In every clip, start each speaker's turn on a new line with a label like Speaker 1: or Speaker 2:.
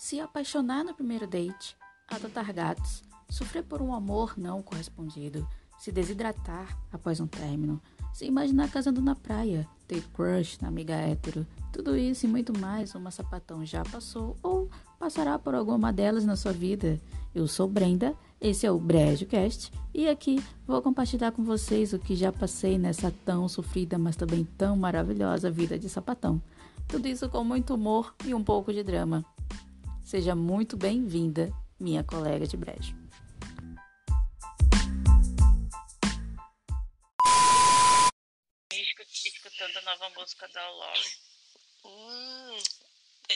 Speaker 1: se apaixonar no primeiro date, adotar gatos, sofrer por um amor não correspondido, se desidratar após um término, se imaginar casando na praia, ter crush na amiga hétero, tudo isso e muito mais uma sapatão já passou ou passará por alguma delas na sua vida. Eu sou Brenda, esse é o BrejoCast e aqui vou compartilhar com vocês o que já passei nessa tão sofrida, mas também tão maravilhosa vida de sapatão. Tudo isso com muito humor e um pouco de drama. Seja muito bem-vinda, minha colega de brejo.
Speaker 2: Escutando a nova música da Loli.
Speaker 3: Hum,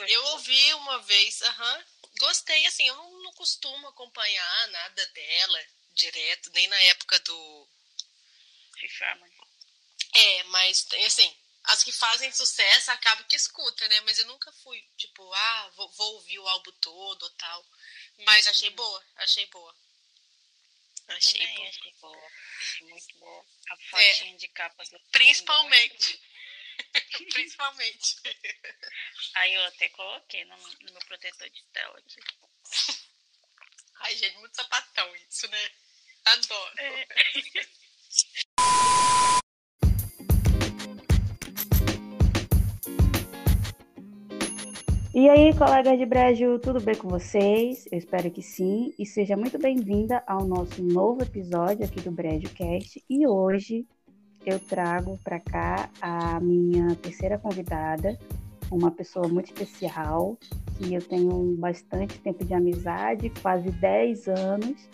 Speaker 3: eu ouvi uma vez, aham. Gostei, assim, eu não, não costumo acompanhar nada dela direto, nem na época do. É, mas assim, as que fazem sucesso acaba que escuta, né? Mas eu nunca fui, tipo, ah, vou, vou ouvir o álbum todo ou tal. Mas achei
Speaker 2: Uhum.
Speaker 3: boa, achei boa. Achei
Speaker 2: Também
Speaker 3: boa.
Speaker 2: achei boa. Muito boa. A fotinha de capa do
Speaker 3: Principalmente. Principalmente.
Speaker 2: Aí eu até coloquei no, no meu protetor de tela aqui.
Speaker 3: Ai, gente, muito sapatão isso, né? Adoro.
Speaker 2: É.
Speaker 4: E aí, colegas de Brejo, tudo bem com vocês? Eu espero que sim. E seja muito bem-vinda ao nosso novo episódio aqui do BrejoCast. E hoje eu trago para cá a minha terceira convidada, uma pessoa muito especial, que eu tenho bastante tempo de amizade, quase 10 anos.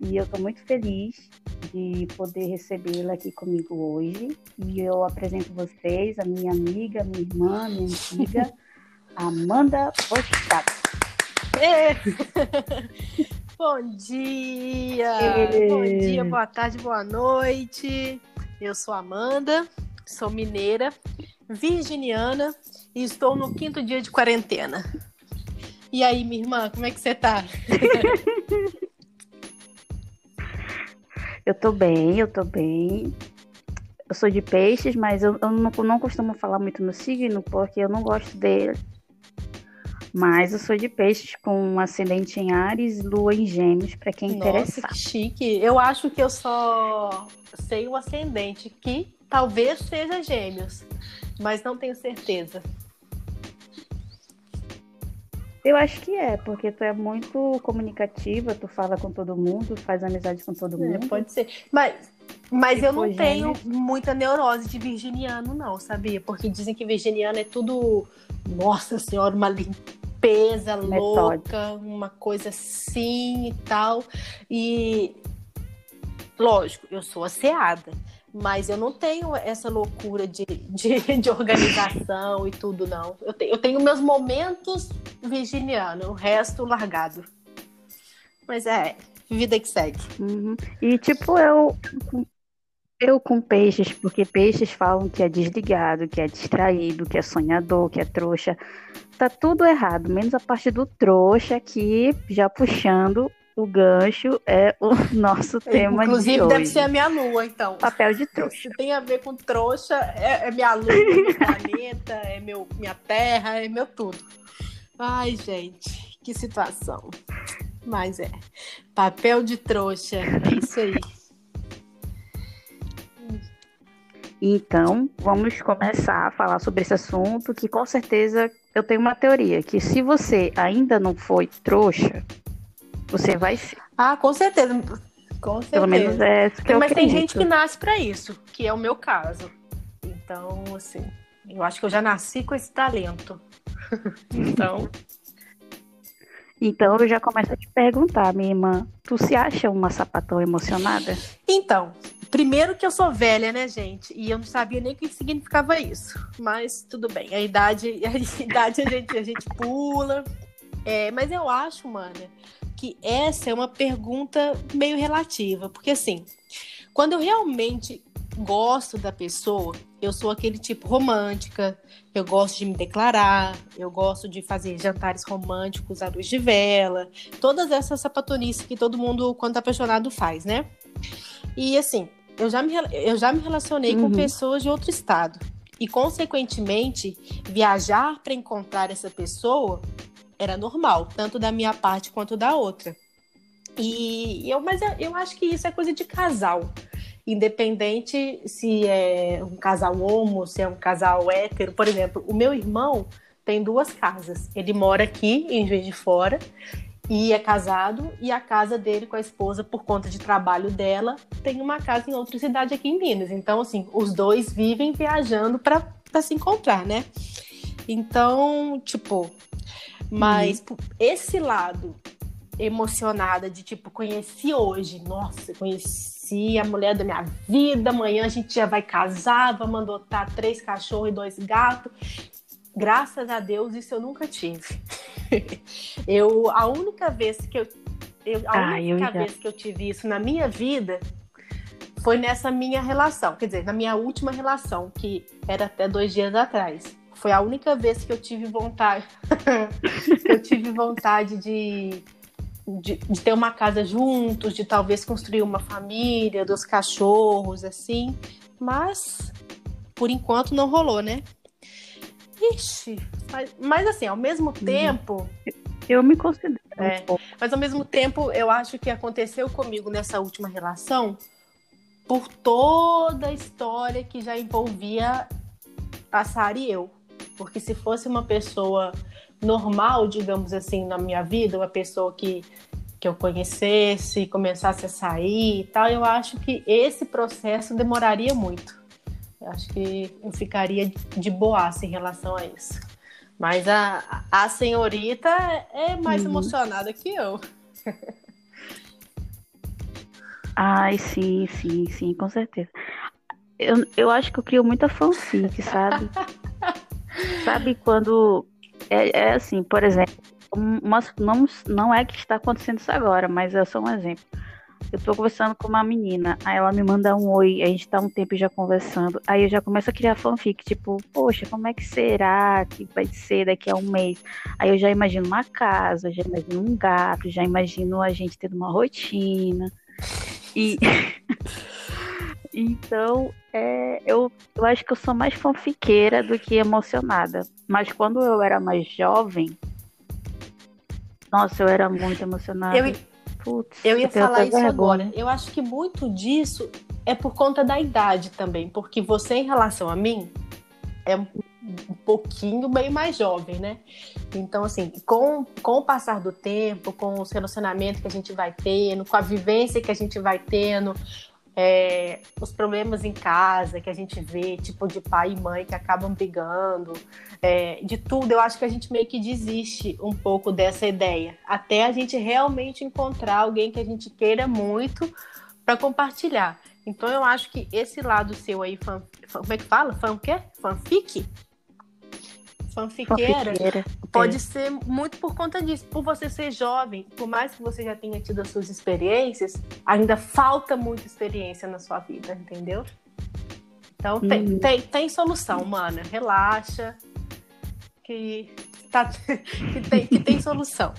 Speaker 4: E eu estou muito feliz de poder recebê-la aqui comigo hoje. E eu apresento vocês a minha amiga, minha irmã, minha antiga. Amanda Bostato.
Speaker 5: Bom dia! Bom dia, boa tarde, boa noite. Eu sou Amanda, sou mineira, virginiana e estou no quinto dia de quarentena. E aí, minha irmã, como é que você tá?
Speaker 4: Eu tô bem, eu tô bem. Eu sou de peixes, mas eu, eu não, não costumo falar muito no signo porque eu não gosto dele. Mas eu sou de peixes com um ascendente em Ares lua em Gêmeos, para quem
Speaker 5: Nossa,
Speaker 4: interessar.
Speaker 5: que chique. Eu acho que eu só sei o ascendente, que talvez seja gêmeos, mas não tenho certeza.
Speaker 4: Eu acho que é, porque tu é muito comunicativa, tu fala com todo mundo, faz amizade com todo
Speaker 5: É,
Speaker 4: mundo.
Speaker 5: pode ser. Mas, mas
Speaker 4: Se
Speaker 5: eu não
Speaker 4: for
Speaker 5: tenho muita neurose de virginiano, não, sabia? Porque dizem que virginiano é tudo, nossa senhora, uma limpeza
Speaker 4: Metódico.
Speaker 5: louca, uma coisa assim e tal. E, lógico, eu sou asseada. Mas eu não tenho essa loucura de, de, de organização e tudo, não. Eu, te- eu tenho meus momentos virginiano, o resto largado. Mas é, vida que segue.
Speaker 4: Uhum. E tipo, eu, eu com peixes, porque peixes falam que é desligado, que é distraído, que é sonhador, que é trouxa. Tá tudo errado, menos a parte do trouxa que, já puxando o gancho, é o nosso tema
Speaker 5: Inclusive,
Speaker 4: de
Speaker 5: deve
Speaker 4: hoje.
Speaker 5: ser a minha lua, então.
Speaker 4: Papel de trouxa.
Speaker 5: Se tem a ver com trouxa, é, é minha lua, é meu planeta, é meu, minha terra, é meu tudo. Ai, gente, que situação. Mas é. Papel de trouxa, é isso aí.
Speaker 4: Então, vamos começar a falar sobre esse assunto, que com certeza eu tenho uma teoria, que se você ainda não foi trouxa, você vai ser.
Speaker 5: Ah, com certeza. Com certeza.
Speaker 4: Pelo menos é isso que eu
Speaker 5: Mas tem gente que nasce pra isso, que é o meu caso. Então, assim, eu acho que eu já nasci com esse talento. Então,
Speaker 4: Então eu já começo a te perguntar, minha irmã, tu se acha uma sapatão emocionada?
Speaker 5: Então, primeiro que eu sou velha, né, gente? E eu não sabia nem o que significava isso. Mas tudo bem, a idade, a idade a gente, a gente pula. É, mas eu acho, mana, que essa é uma pergunta meio relativa. Porque assim, quando eu realmente gosto da pessoa, eu sou aquele tipo romântica, eu gosto de me declarar, eu gosto de fazer jantares românticos à luz de vela, todas essas sapatonices que todo mundo, quando tá apaixonado, faz, né? E assim, eu já me, eu já me relacionei
Speaker 4: Uhum.
Speaker 5: com pessoas de outro estado. E, consequentemente, viajar para encontrar essa pessoa era normal, tanto da minha parte quanto da outra. E eu, mas eu, eu acho que isso é coisa de casal. Independente se é um casal homo, se é um casal hétero. Por exemplo, o meu irmão tem duas casas. Ele mora aqui em Juiz de Fora e é casado e a casa dele com a esposa por conta de trabalho dela tem uma casa em outra cidade aqui em Minas. Então assim, os dois vivem viajando para se encontrar, né? Então, tipo, mas uhum. esse lado emocionada de tipo, conheci hoje, nossa, conheci a mulher da minha vida, amanhã a gente já vai casar, vamos adotar três cachorros e dois gatos. Graças a Deus, isso eu nunca tive. eu, a única vez que eu, eu a ah, única eu vez que eu tive isso na minha vida foi nessa minha relação, quer dizer, na minha última relação, que era até dois dias atrás. Foi a única vez que eu tive vontade, que eu tive vontade de, de, de, ter uma casa juntos, de talvez construir uma família, dos cachorros, assim. Mas por enquanto não rolou, né? Ixi, mas, mas assim, ao mesmo uhum. tempo.
Speaker 4: Eu me considero.
Speaker 5: É, mas ao mesmo tempo, eu acho que aconteceu comigo nessa última relação por toda a história que já envolvia a Sara e eu. Porque se fosse uma pessoa normal, digamos assim, na minha vida, uma pessoa que, que eu conhecesse, começasse a sair e tal, eu acho que esse processo demoraria muito. Eu acho que eu ficaria de boaça em relação a isso. Mas a, a senhorita é mais uhum. emocionada que eu.
Speaker 4: Ai, sim, sim, sim, com certeza. Eu, eu acho que eu crio muita fanfic, sabe? Sabe quando. É, é assim, por exemplo, uma, não, não é que está acontecendo isso agora, mas é só um exemplo. Eu tô conversando com uma menina, aí ela me manda um oi, a gente tá um tempo já conversando, aí eu já começo a criar fanfic, tipo, poxa, como é que será que vai ser daqui a um mês? Aí eu já imagino uma casa, já imagino um gato, já imagino a gente tendo uma rotina. E. Então, é, eu, eu acho que eu sou mais fanfiqueira do que emocionada. Mas quando eu era mais jovem, nossa, eu era muito emocionada.
Speaker 5: Eu, Putz, eu ia falar isso agora. Eu acho que muito disso é por conta da idade também. Porque você, em relação a mim, é um pouquinho bem mais jovem, né? Então, assim, com, com o passar do tempo, com os relacionamentos que a gente vai tendo, com a vivência que a gente vai tendo, é, os problemas em casa que a gente vê, tipo de pai e mãe que acabam brigando, é, de tudo, eu acho que a gente meio que desiste um pouco dessa ideia, até a gente realmente encontrar alguém que a gente queira muito para compartilhar. Então eu acho que esse lado seu aí, fan, fan, como é que fala? Fan o quê? Fanfic? Fanfiqueira, fanfiqueira, pode ser muito por conta disso. Por você ser jovem, por mais que você já tenha tido as suas experiências, ainda falta muita experiência na sua vida, entendeu? Então tem, tem, tem solução, mana. Relaxa. Que, tá, que, tem, que tem solução.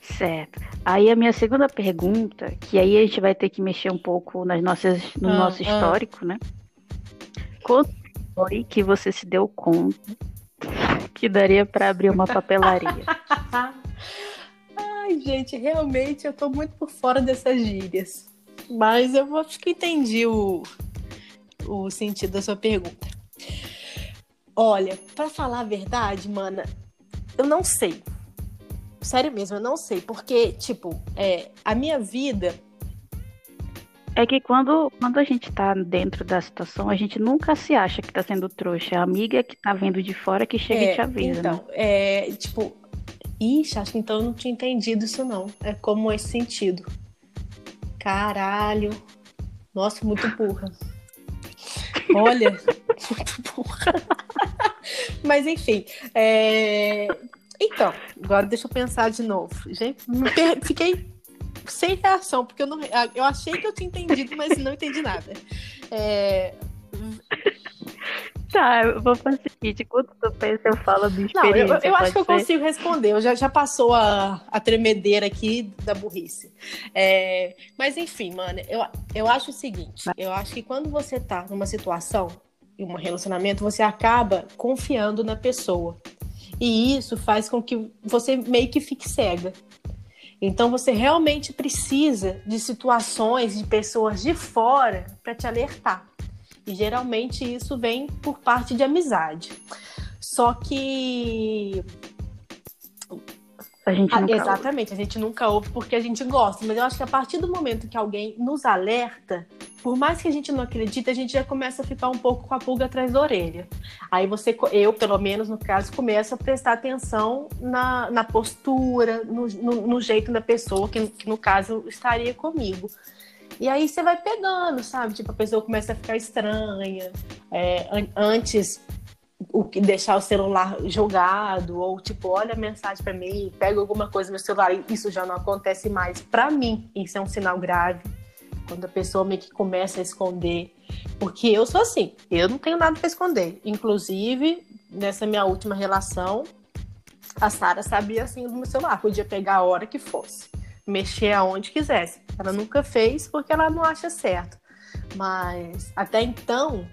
Speaker 4: Certo. Aí a minha segunda pergunta, que aí a gente vai ter que mexer um pouco nas nossas, no ah, nosso ah. histórico, ah. né? Quanto foi que você se deu conta que daria para abrir uma papelaria?
Speaker 5: Ai, gente, realmente eu tô muito por fora dessas gírias. Mas eu acho que entendi o, o sentido da sua pergunta. Olha, para falar a verdade, mana, eu não sei. Sério mesmo, eu não sei. Porque, tipo, é, a minha vida
Speaker 4: é que quando, quando a gente tá dentro da situação, a gente nunca se acha que tá sendo trouxa. A amiga que tá vendo de fora que chega é, e te avisa.
Speaker 5: Então,
Speaker 4: né?
Speaker 5: é tipo. Ixi, acho que então eu não tinha entendido isso, não. É como esse sentido. Caralho. Nossa, muito burra. Olha, muito burra. Mas enfim. É... Então, agora deixa eu pensar de novo. Gente, fiquei sem reação, porque eu, não, eu achei que eu tinha entendido, mas não entendi nada. É...
Speaker 4: Tá, eu vou fazer o seguinte: quando tu pensa, eu falo do experiência.
Speaker 5: Não, eu, eu acho que eu consigo responder. Eu já, já passou a, a tremedeira aqui da burrice. É, mas enfim, mano, eu, eu acho o seguinte: eu acho que quando você tá numa situação, em um relacionamento, você acaba confiando na pessoa. E isso faz com que você meio que fique cega. Então você realmente precisa de situações de pessoas de fora para te alertar. E geralmente isso vem por parte de amizade. Só que
Speaker 4: A gente
Speaker 5: ah, exatamente, a gente nunca ouve porque a gente gosta, mas eu acho que a partir do momento que alguém nos alerta, por mais que a gente não acredite, a gente já começa a ficar um pouco com a pulga atrás da orelha. Aí você, eu, pelo menos no caso, começo a prestar atenção na, na postura, no, no, no jeito da pessoa, que, que no caso estaria comigo. E aí você vai pegando, sabe? Tipo, a pessoa começa a ficar estranha. É, an- antes o que deixar o celular jogado ou tipo olha a mensagem para mim pega alguma coisa no meu celular isso já não acontece mais para mim. Isso é um sinal grave quando a pessoa meio que começa a esconder. Porque eu sou assim eu não tenho nada para esconder. Inclusive nessa minha última relação a Sara sabia assim do meu celular. Podia pegar a hora que fosse mexer aonde quisesse. Ela nunca fez porque ela não acha certo. Mas até então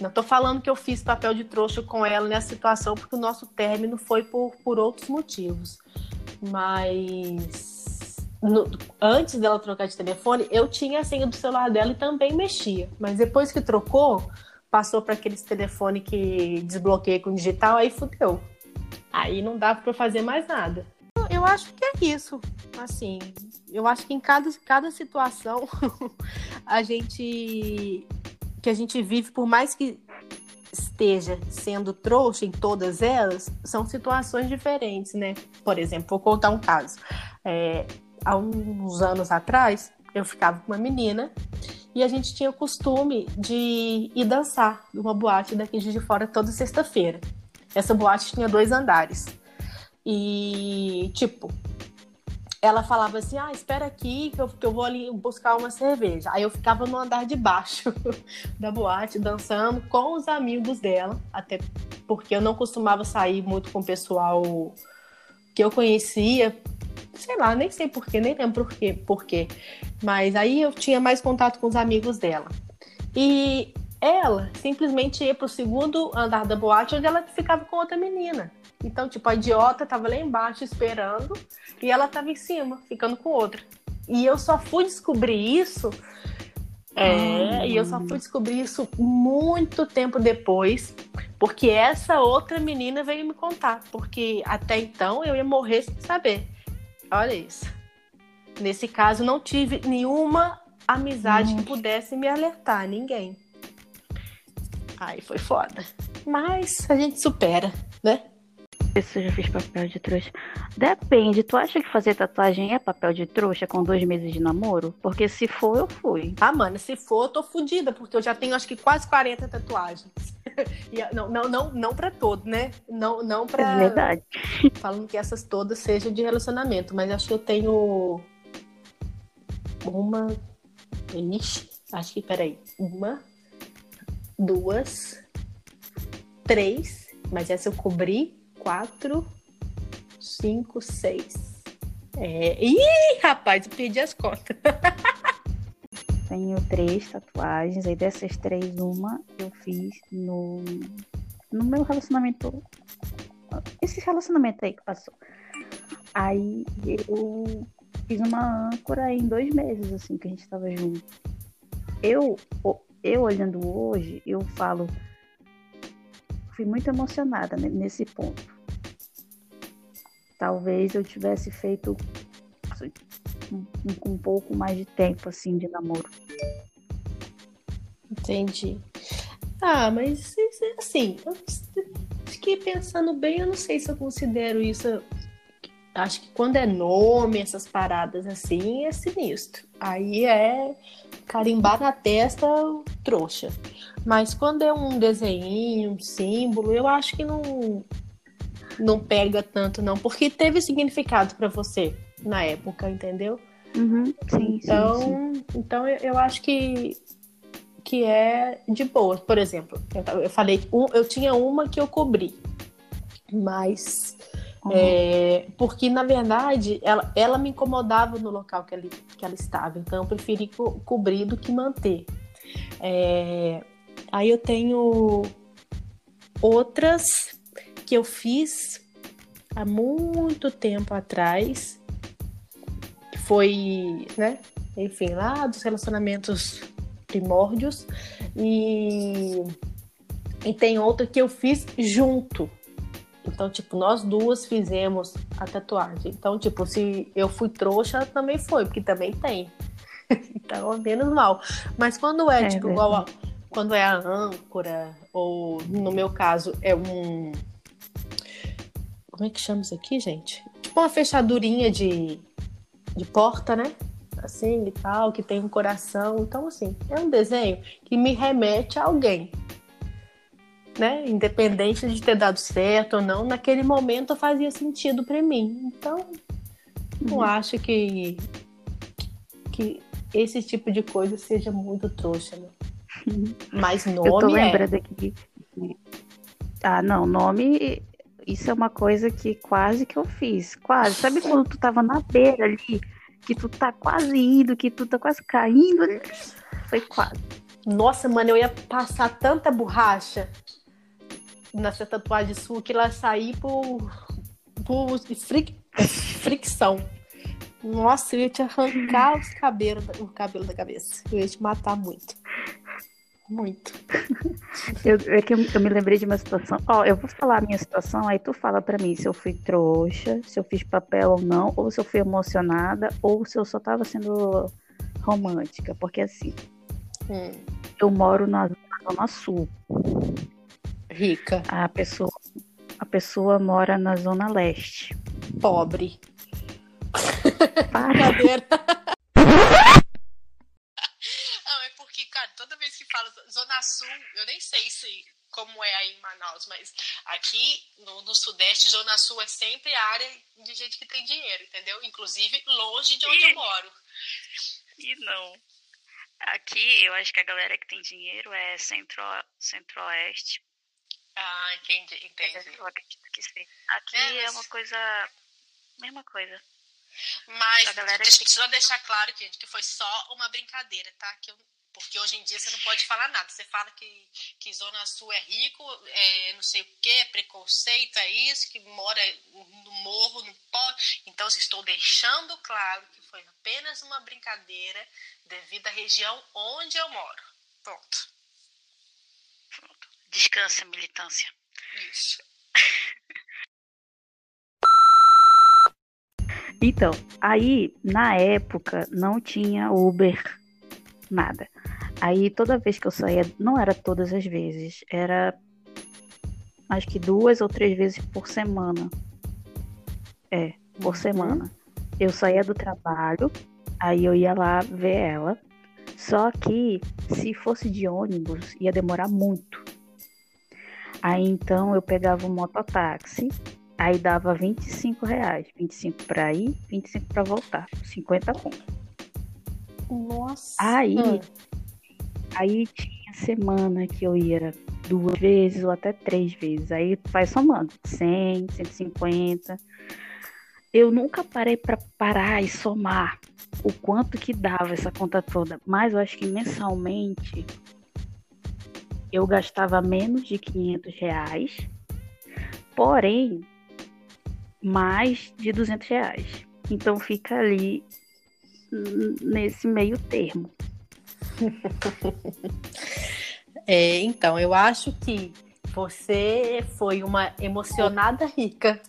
Speaker 5: não tô falando que eu fiz papel de trouxa com ela nessa situação, porque o nosso término foi por, por outros motivos. Mas no- antes dela trocar de telefone, eu tinha a senha do celular dela e também mexia. Mas depois que trocou, passou para aqueles telefone que desbloqueia com digital, aí fudeu. Aí não dava para fazer mais nada. Eu acho que é isso. Assim, eu acho que em cada, cada situação a gente que a gente vive, por mais que esteja sendo trouxa em todas elas, são situações diferentes, né? Por exemplo, vou contar um caso. É, há uns anos atrás, eu ficava com uma menina e a gente tinha o costume de ir dançar numa boate daqui de fora toda sexta-feira. Essa boate tinha dois andares. E, tipo, ela falava assim: ah, espera aqui que eu, que eu vou ali buscar uma cerveja. Aí eu ficava no andar de baixo da boate, dançando com os amigos dela, até porque eu não costumava sair muito com o pessoal que eu conhecia. Sei lá, nem sei porquê, nem lembro por quê, por quê. Mas aí eu tinha mais contato com os amigos dela. E ela simplesmente ia pro segundo andar da boate, onde ela ficava com outra menina. Então, tipo, a idiota tava lá embaixo esperando e ela tava em cima, ficando com outra. E eu só fui descobrir isso. É, e eu só fui descobrir isso muito tempo depois, porque essa outra menina veio me contar. Porque até então eu ia morrer sem saber. Olha isso. Nesse caso, não tive nenhuma amizade que pudesse me alertar, ninguém. Aí foi foda. Mas a gente supera, né?
Speaker 4: Se eu já fiz papel de trouxa. Depende, tu acha que fazer tatuagem é papel de trouxa com dois meses de namoro? Porque se for, eu fui.
Speaker 5: Ah, mano, se for, eu tô fodida, porque eu já tenho acho que quase 40 tatuagens. E, não, não, não, não pra todo, né? Não, não pra.
Speaker 4: É verdade.
Speaker 5: Falando que essas todas sejam de relacionamento, mas acho que eu tenho uma. Ixi, acho que, peraí. Uma, duas, três, mas essa eu cobri. Quatro, cinco, seis. É... Ih, rapaz, eu perdi as contas.
Speaker 4: Tenho três tatuagens, aí dessas três, uma eu fiz no, no meu relacionamento. Esse relacionamento aí que passou. Aí eu fiz uma âncora em dois meses, assim, que a gente tava junto. Eu, eu olhando hoje, eu falo. Fui muito emocionada nesse ponto. Talvez eu tivesse feito um, um pouco mais de tempo, assim, de namoro.
Speaker 5: Entendi. Ah, mas assim, eu fiquei pensando bem, eu não sei se eu considero isso. Acho que quando é nome, essas paradas assim, é sinistro. Aí é carimbar na testa trouxa. Mas quando é um desenho, um símbolo, eu acho que não, não pega tanto, não. Porque teve significado para você na época, entendeu?
Speaker 4: Uhum, sim,
Speaker 5: então,
Speaker 4: sim, sim.
Speaker 5: então eu, acho que que é de boa. Por exemplo, eu, eu falei, eu tinha uma que eu cobri, mas uhum. é, porque na verdade ela, ela me incomodava no local que ela, que ela estava, então eu preferi co cobrir do que manter. É, aí eu tenho outras que eu fiz há muito tempo atrás, que foi, né? Enfim, lá dos relacionamentos primórdios. E, e tem outra que eu fiz junto. Então, tipo, nós duas fizemos a tatuagem. Então, tipo, se eu fui trouxa, também foi, porque também tem. então, menos mal. Mas quando é,
Speaker 4: É
Speaker 5: tipo, igual a, quando é a âncora, ou no meu caso, é um. Como é que chama isso aqui, gente? Tipo uma fechadurinha de, de porta, né? Assim e tal, que tem um coração. Então, assim, é um desenho que me remete a alguém. Né? Independente de ter dado certo ou não, naquele momento fazia sentido para mim. Então, não
Speaker 4: Uhum.
Speaker 5: acho que, que esse tipo de coisa seja muito trouxa, né? Mas nome
Speaker 4: Eu tô
Speaker 5: é.
Speaker 4: lembrando aqui. Ah, não, nome. Isso é uma coisa que quase que eu fiz. Quase. Sabe quando tu tava na beira ali? Que tu tá quase indo, que tu tá quase caindo? Foi quase.
Speaker 5: Nossa, mano, eu ia passar tanta borracha nessa tatuagem sua que ela sair por, por fric- fricção. Nossa, eu ia te arrancar os cabelos, o cabelo da cabeça. Eu ia te matar muito. Muito.
Speaker 4: Eu, é que eu, eu me lembrei de uma situação. Ó, eu vou falar a minha situação, aí tu fala pra mim se eu fui trouxa, se eu fiz papel ou não, ou se eu fui emocionada, ou se eu só tava sendo romântica. Porque assim,
Speaker 5: Hum,
Speaker 4: eu moro na Zona Sul.
Speaker 5: rica,
Speaker 4: A pessoa, a pessoa mora na Zona Leste.
Speaker 5: pobre.
Speaker 4: Para.
Speaker 5: Brincadeira.
Speaker 3: Não, é porque, cara, toda vez que fala Zona Sul, eu nem sei se como é aí em Manaus, mas aqui no, no Sudeste, Zona Sul é sempre a área de gente que tem dinheiro, entendeu? Inclusive longe de onde eu moro.
Speaker 2: E não. Aqui, eu acho que a galera que tem dinheiro é centro, centro-oeste.
Speaker 3: Ah, entendi, entendi.
Speaker 2: Eu acredito que sim. Aqui
Speaker 3: É,
Speaker 2: é,
Speaker 3: mas-
Speaker 2: uma coisa... Mesma coisa.
Speaker 3: Mas deixa
Speaker 2: que-
Speaker 3: só deixar claro, gente, que foi só uma brincadeira, tá? Que eu- porque hoje em dia você não pode falar nada. Você fala que, que Zona Sul é rico, é não sei o que, é preconceito, é isso, que mora no morro, não pode. Então, assim, estou deixando claro que foi apenas uma brincadeira devido à região onde eu moro. Pronto.
Speaker 2: Pronto. Descansa, militância.
Speaker 3: Isso.
Speaker 4: Então, aí na época não tinha Uber, nada. Aí toda vez que eu saía, não era todas as vezes, era acho que duas ou três vezes por semana. É, por semana. Eu saía do trabalho, aí eu ia lá ver ela. Só que se fosse de ônibus, ia demorar muito. Aí então eu pegava um mototáxi Aí dava 25 reais. 25 pra ir, 25 pra voltar. 50 conto.
Speaker 5: Nossa.
Speaker 4: Aí. Aí tinha semana que eu ia duas vezes ou até três vezes. Aí vai somando. 100, 150. Eu nunca parei pra parar e somar o quanto que dava essa conta toda. Mas eu acho que mensalmente eu gastava menos de 500 reais. Porém, mais de 200 reais. Então fica ali nesse meio termo.
Speaker 5: É, então, eu acho que você foi uma emocionada rica.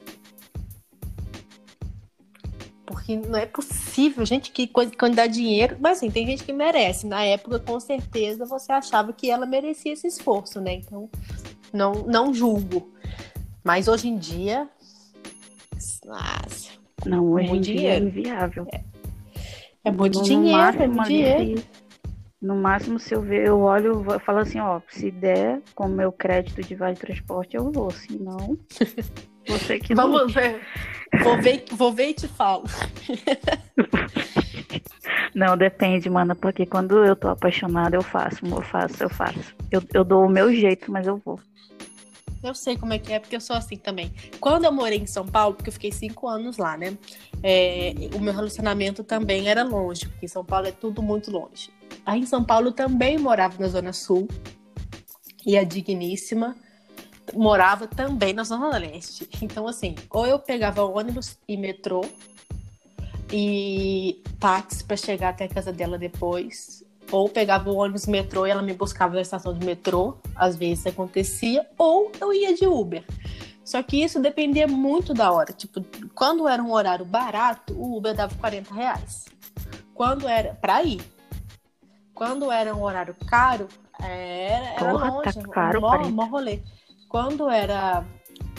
Speaker 5: Porque não é possível, gente, que quando, quando dá dinheiro. Mas assim, tem gente que merece. Na época, com certeza, você achava que ela merecia esse esforço, né? Então, não, não julgo. Mas hoje em dia. Nossa,
Speaker 4: Não, hoje
Speaker 5: Muito
Speaker 4: em dia é inviável.
Speaker 5: é muito
Speaker 4: No-
Speaker 5: dinheiro, é muito dinheiro.
Speaker 4: No máximo, se eu ver, eu olho e falo assim, ó, se der com meu crédito de vale transporte, eu vou. Se não, você que não.
Speaker 5: Vamos ver. Vou ver, vou ver e te falo.
Speaker 4: Não, depende, mano, porque quando eu tô apaixonada, eu faço, eu faço, eu faço. Eu, eu dou o meu jeito, mas eu vou.
Speaker 5: Eu sei como é que é, porque eu sou assim também. Quando eu morei em São Paulo, porque eu fiquei cinco anos lá, né? é, o meu relacionamento também era longe, porque em São Paulo é tudo muito longe. Aí em São Paulo também morava na Zona Sul. E a digníssima morava também na Zona Leste. Então, assim, ou eu pegava ônibus e metrô e táxi para chegar até a casa dela depois, ou pegava o ônibus metrô e ela me buscava na estação de metrô, às vezes acontecia, ou eu ia de Uber. Só que isso dependia muito da hora. Tipo, quando era um horário barato, o Uber dava 40 reais. Quando era para ir. Quando era um horário caro, era, era
Speaker 4: Porra,
Speaker 5: longe,
Speaker 4: tá caro,
Speaker 5: mó,
Speaker 4: 40.
Speaker 5: mó rolê. Quando era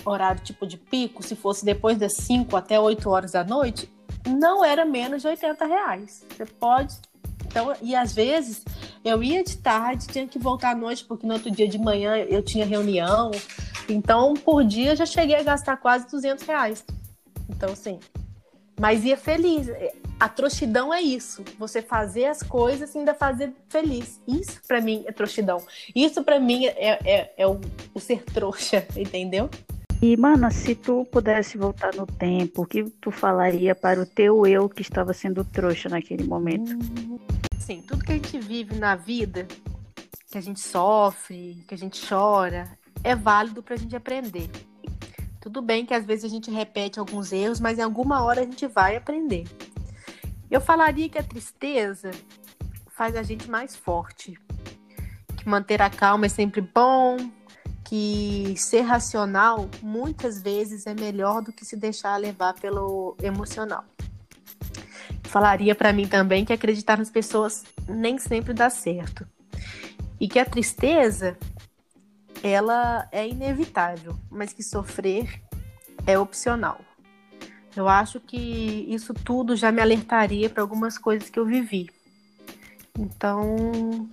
Speaker 5: horário tipo de pico, se fosse depois das 5 até 8 horas da noite, não era menos de 80 reais. Você pode. Então, e às vezes eu ia de tarde, tinha que voltar à noite, porque no outro dia de manhã eu tinha reunião. Então, por dia eu já cheguei a gastar quase 200 reais. Então, assim. Mas ia feliz. A trouxidão é isso. Você fazer as coisas e ainda fazer feliz. Isso pra mim é trouxidão. Isso pra mim é, é, é o, o ser trouxa, entendeu?
Speaker 4: E, mano, se tu pudesse voltar no tempo, o que tu falaria para o teu eu que estava sendo trouxa naquele momento?
Speaker 5: Assim, tudo que a gente vive na vida, que a gente sofre, que a gente chora, é válido pra gente aprender. Tudo bem que às vezes a gente repete alguns erros, mas em alguma hora a gente vai aprender. Eu falaria que a tristeza faz a gente mais forte. Que manter a calma é sempre bom, que ser racional muitas vezes é melhor do que se deixar levar pelo emocional. Falaria para mim também que acreditar nas pessoas nem sempre dá certo. E que a tristeza ela é inevitável, mas que sofrer é opcional. Eu acho que isso tudo já me alertaria para algumas coisas que eu vivi. Então,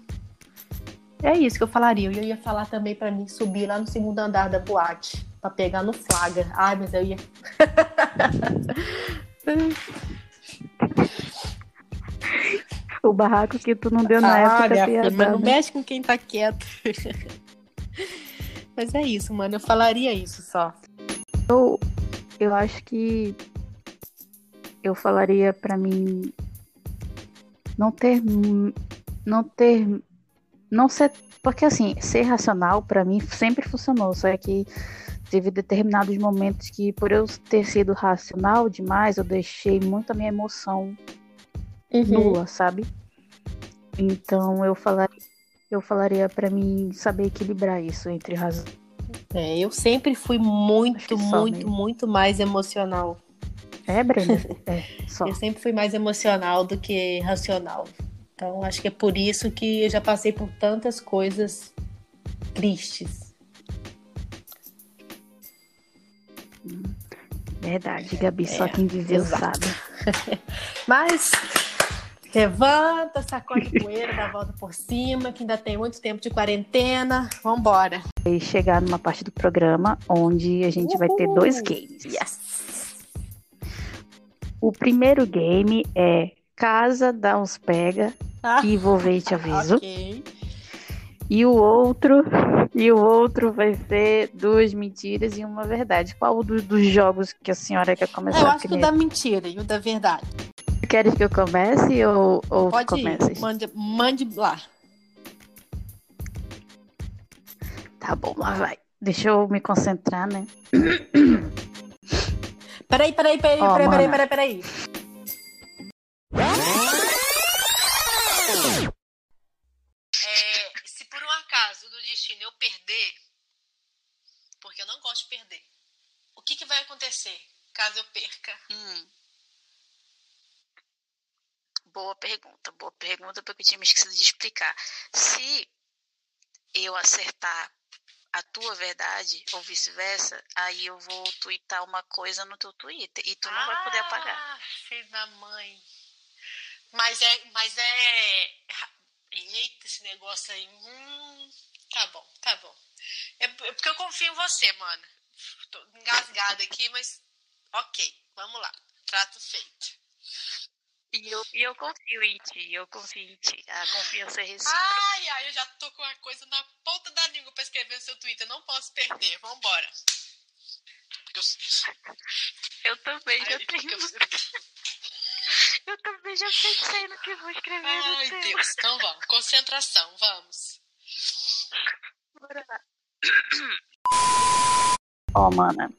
Speaker 5: é isso que eu falaria. Eu ia falar também para mim subir lá no segundo andar da boate para pegar no flagra. Ai, mas eu ia.
Speaker 4: O barraco que tu não deu na
Speaker 5: Ah,
Speaker 4: época
Speaker 5: minha filha, mas não
Speaker 4: né?
Speaker 5: mexe com quem tá quieto. mas é isso, mano. Eu falaria isso só.
Speaker 4: Eu acho que eu falaria pra mim não ter não ter não ser porque assim ser racional pra mim sempre funcionou só é que teve determinados momentos que por eu ter sido racional demais eu deixei muito a minha emoção nula sabe então eu falaria eu falaria para mim saber equilibrar isso entre razão
Speaker 5: É, eu sempre fui muito, muito,
Speaker 4: mesmo.
Speaker 5: muito mais emocional.
Speaker 4: É Brenda é só
Speaker 5: Eu sempre fui mais emocional do que racional. Então, acho que é por isso que eu já passei por tantas coisas tristes.
Speaker 4: verdade Gabi só
Speaker 5: É,
Speaker 4: quem viveu
Speaker 5: exato.
Speaker 4: sabe
Speaker 5: Mas levanta, sacode poeira, dá a volta por cima, que ainda tem muito tempo de quarentena. Vambora.
Speaker 4: e chegar numa parte do programa onde a gente vai ter
Speaker 5: Uhul.
Speaker 4: dois games.
Speaker 5: Yes.
Speaker 4: O primeiro game é Casa dá uns pega
Speaker 5: Ah,
Speaker 4: e vou ver e te aviso.
Speaker 5: ok.
Speaker 4: E o outro, e o outro vai ser duas mentiras e uma verdade. Qual dos, dos jogos que a senhora quer começar
Speaker 5: Eu acho que o da mentira e o da verdade.
Speaker 4: Queres que eu comece ou, ou
Speaker 5: Pode
Speaker 4: comeces?
Speaker 5: ir. Mande, mande lá.
Speaker 4: Tá bom, lá vai. Deixa eu me concentrar, né?
Speaker 5: Peraí, peraí, peraí,
Speaker 4: Ó,
Speaker 5: peraí, peraí, peraí, peraí. É, se por um acaso do destino eu perder, porque eu não gosto de perder, o que, que vai acontecer caso eu perca?
Speaker 2: Hum. Boa pergunta, boa pergunta, porque eu tinha me esquecido de explicar. Se eu acertar a tua verdade, ou vice-versa, aí eu vou twittar uma coisa no teu Twitter e tu não vai poder apagar.
Speaker 5: Ah, filho da mãe. Mas é, mas é. Eita, esse negócio aí. Hum, tá bom, tá bom. É é porque eu confio em você, mano. Tô engasgada aqui, mas ok, vamos lá. Trato feito.
Speaker 2: E eu, e eu confio em ti, eu confio em ti. A confiança é recíproca.
Speaker 5: Ai, ai, eu já tô com uma coisa na ponta da língua pra escrever no seu Twitter. Não posso perder. Vambora. Eu,
Speaker 2: Eu também já
Speaker 5: ai, porque
Speaker 2: tenho.
Speaker 5: eu-
Speaker 2: Eu também já pensei no que vou escrever no
Speaker 5: Ai,
Speaker 2: teu.
Speaker 5: Deus. Então vamos. Concentração, vamos.
Speaker 2: Bora lá.
Speaker 4: Ó, oh, mana.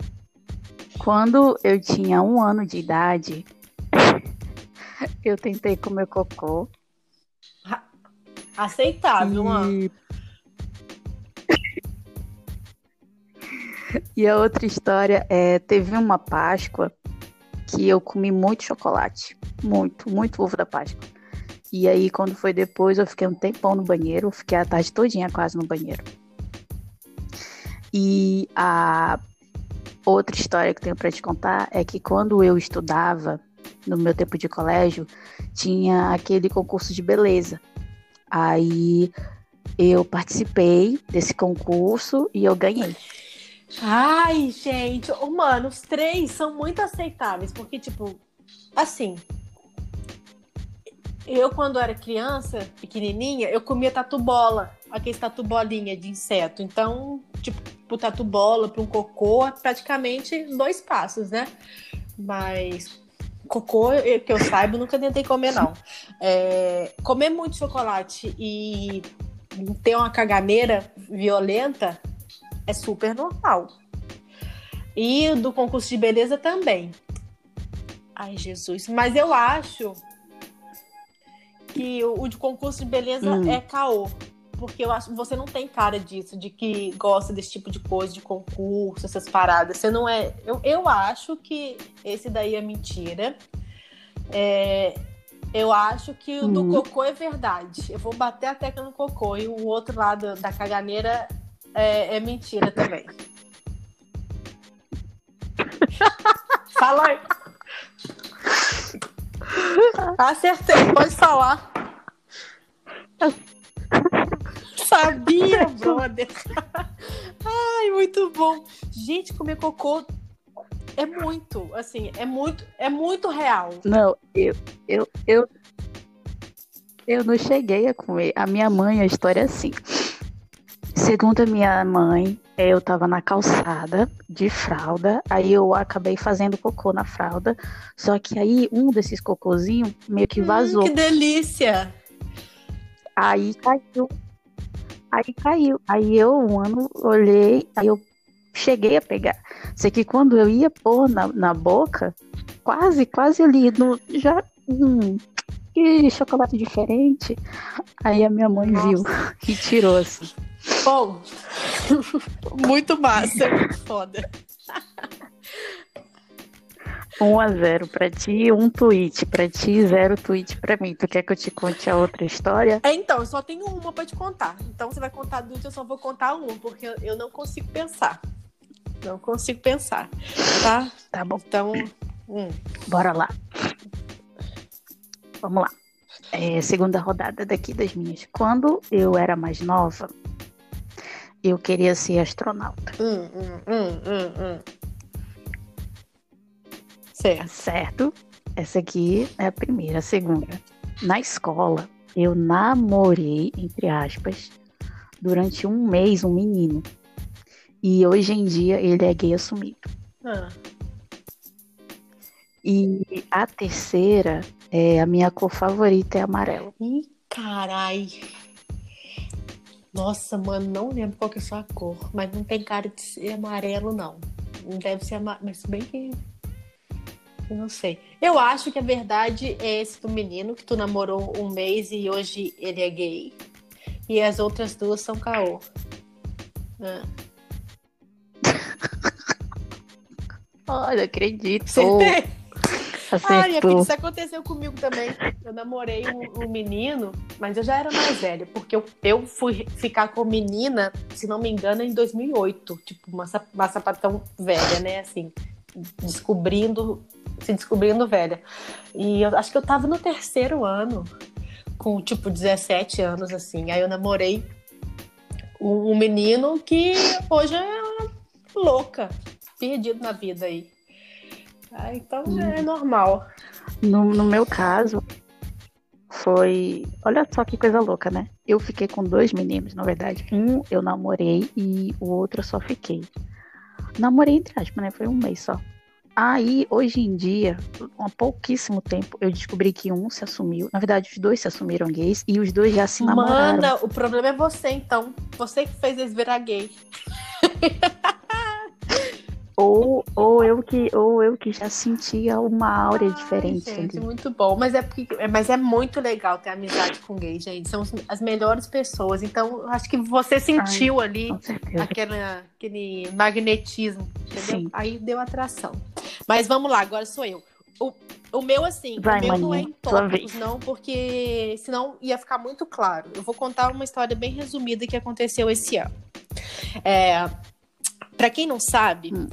Speaker 4: Quando eu tinha um ano de idade, eu tentei comer cocô.
Speaker 5: Aceitável, e... mano.
Speaker 4: E a outra história é: teve uma Páscoa que eu comi muito chocolate. Muito, muito ovo da Páscoa. E aí, quando foi depois, eu fiquei um tempão no banheiro. Fiquei a tarde todinha quase no banheiro. E a outra história que eu tenho para te contar é que quando eu estudava, no meu tempo de colégio, tinha aquele concurso de beleza. Aí eu participei desse concurso e eu ganhei.
Speaker 5: Ai, gente, oh, mano, os três são muito aceitáveis, porque, tipo, assim, eu, quando era criança, pequenininha, eu comia tatu-bola, aquele tatu-bolinha de inseto. Então, tipo, pro tatu-bola, para um cocô, praticamente dois passos, né? Mas cocô, que eu saiba, nunca tentei comer, não. É, comer muito chocolate e ter uma caganeira violenta é super normal. E do concurso de beleza também. Ai, Jesus. Mas eu acho que o, de concurso de beleza hum. é caô. Porque eu acho que você não tem cara disso, de que gosta desse tipo de coisa, de concurso, essas paradas. Você não é. Eu, eu acho que esse daí é mentira. É, eu acho que o do uhum. cocô é verdade. Eu vou bater a tecla no cocô. E o outro lado da caganeira é, é mentira também. Fala aí. Acertei, pode falar. Sabia, brother. Ai, muito bom. Gente, comer cocô é muito, assim, é muito, é muito real.
Speaker 4: Não, eu, eu, eu, eu não cheguei a comer. A minha mãe, a história é assim. Segundo a minha mãe, eu tava na calçada de fralda, aí eu acabei fazendo cocô na fralda, só que aí um desses cocôzinhos meio que hum, vazou.
Speaker 5: Hum, que delícia!
Speaker 4: Aí caiu. Aí caiu. Aí eu, um ano, olhei, aí eu cheguei a pegar. Sei que quando eu ia pôr na, na boca, quase, quase ali, no, já. Hum, que chocolate diferente. Aí a minha mãe Nossa. viu e tirou assim.
Speaker 5: Bom, muito massa, foda.
Speaker 4: 1 a 0 pra ti, um tweet pra ti, zero tweet pra mim. Tu quer que eu te conte a outra história?
Speaker 5: É, então, eu só tenho uma pra te contar. Então você vai contar duas, eu só vou contar uma, porque eu não consigo pensar. Não consigo pensar, tá?
Speaker 4: Tá bom.
Speaker 5: Então, hum.
Speaker 4: bora lá. Vamos lá. É, segunda rodada daqui das minhas. Quando eu era mais nova, eu queria ser astronauta.
Speaker 5: Hum, hum, hum, hum, hum.
Speaker 4: Certo. Certo. Essa aqui é a primeira. A segunda. Na escola, eu namorei, entre aspas, durante um mês um menino. E hoje em dia ele é gay assumido.
Speaker 5: Ah.
Speaker 4: E a terceira é a minha cor favorita é amarelo.
Speaker 5: Ih, carai. Nossa, mano, não lembro qual que é a sua cor, mas não tem cara de ser amarelo, não. Não deve ser amarelo, mas bem que. Eu não sei. Eu acho que a verdade é esse do menino que tu namorou um mês e hoje ele é gay. E as outras duas são caô.
Speaker 4: Ah. Olha, acredito.
Speaker 5: Acertei. Isso aconteceu comigo também. Eu namorei um, um, menino, mas eu já era mais velha, porque eu, eu fui ficar com menina, se não me engano, em 2008. Tipo, uma, uma sapatão velha, né? Assim, descobrindo, se descobrindo velha. E eu acho que eu tava no terceiro ano, com tipo 17 anos, assim. Aí eu namorei um, menino que hoje é louca, perdido na vida aí. Ah, então hum. é normal.
Speaker 4: No, no meu caso, foi. Olha só que coisa louca, né? Eu fiquei com dois meninos, na verdade. Um eu namorei e o outro eu só fiquei. Namorei entre aspas, né? Foi um mês só. Aí, hoje em dia, há pouquíssimo tempo, eu descobri que um se assumiu. Na verdade, os dois se assumiram gays e os dois já se namoraram.
Speaker 5: Mana, o problema é você, então. Você que fez eles virar gay.
Speaker 4: Ou, ou, eu que, ou eu que já sentia uma áurea
Speaker 5: Ai,
Speaker 4: diferente
Speaker 5: gente,
Speaker 4: ali.
Speaker 5: muito bom. Mas é, porque, é- mas é muito legal ter amizade com gay, gente. São as melhores pessoas. Então, eu acho que você sentiu ali
Speaker 4: Com certeza.
Speaker 5: aquela, aquele magnetismo, entendeu?
Speaker 4: Sim.
Speaker 5: Aí deu atração. Mas vamos lá, agora sou eu. O, o meu, assim,
Speaker 4: Vai,
Speaker 5: o meu não é
Speaker 4: maninha,
Speaker 5: em tópicos, não, porque senão ia ficar muito claro. Eu vou contar uma história bem resumida que aconteceu esse ano. É, pra quem não sabe.
Speaker 4: Hum.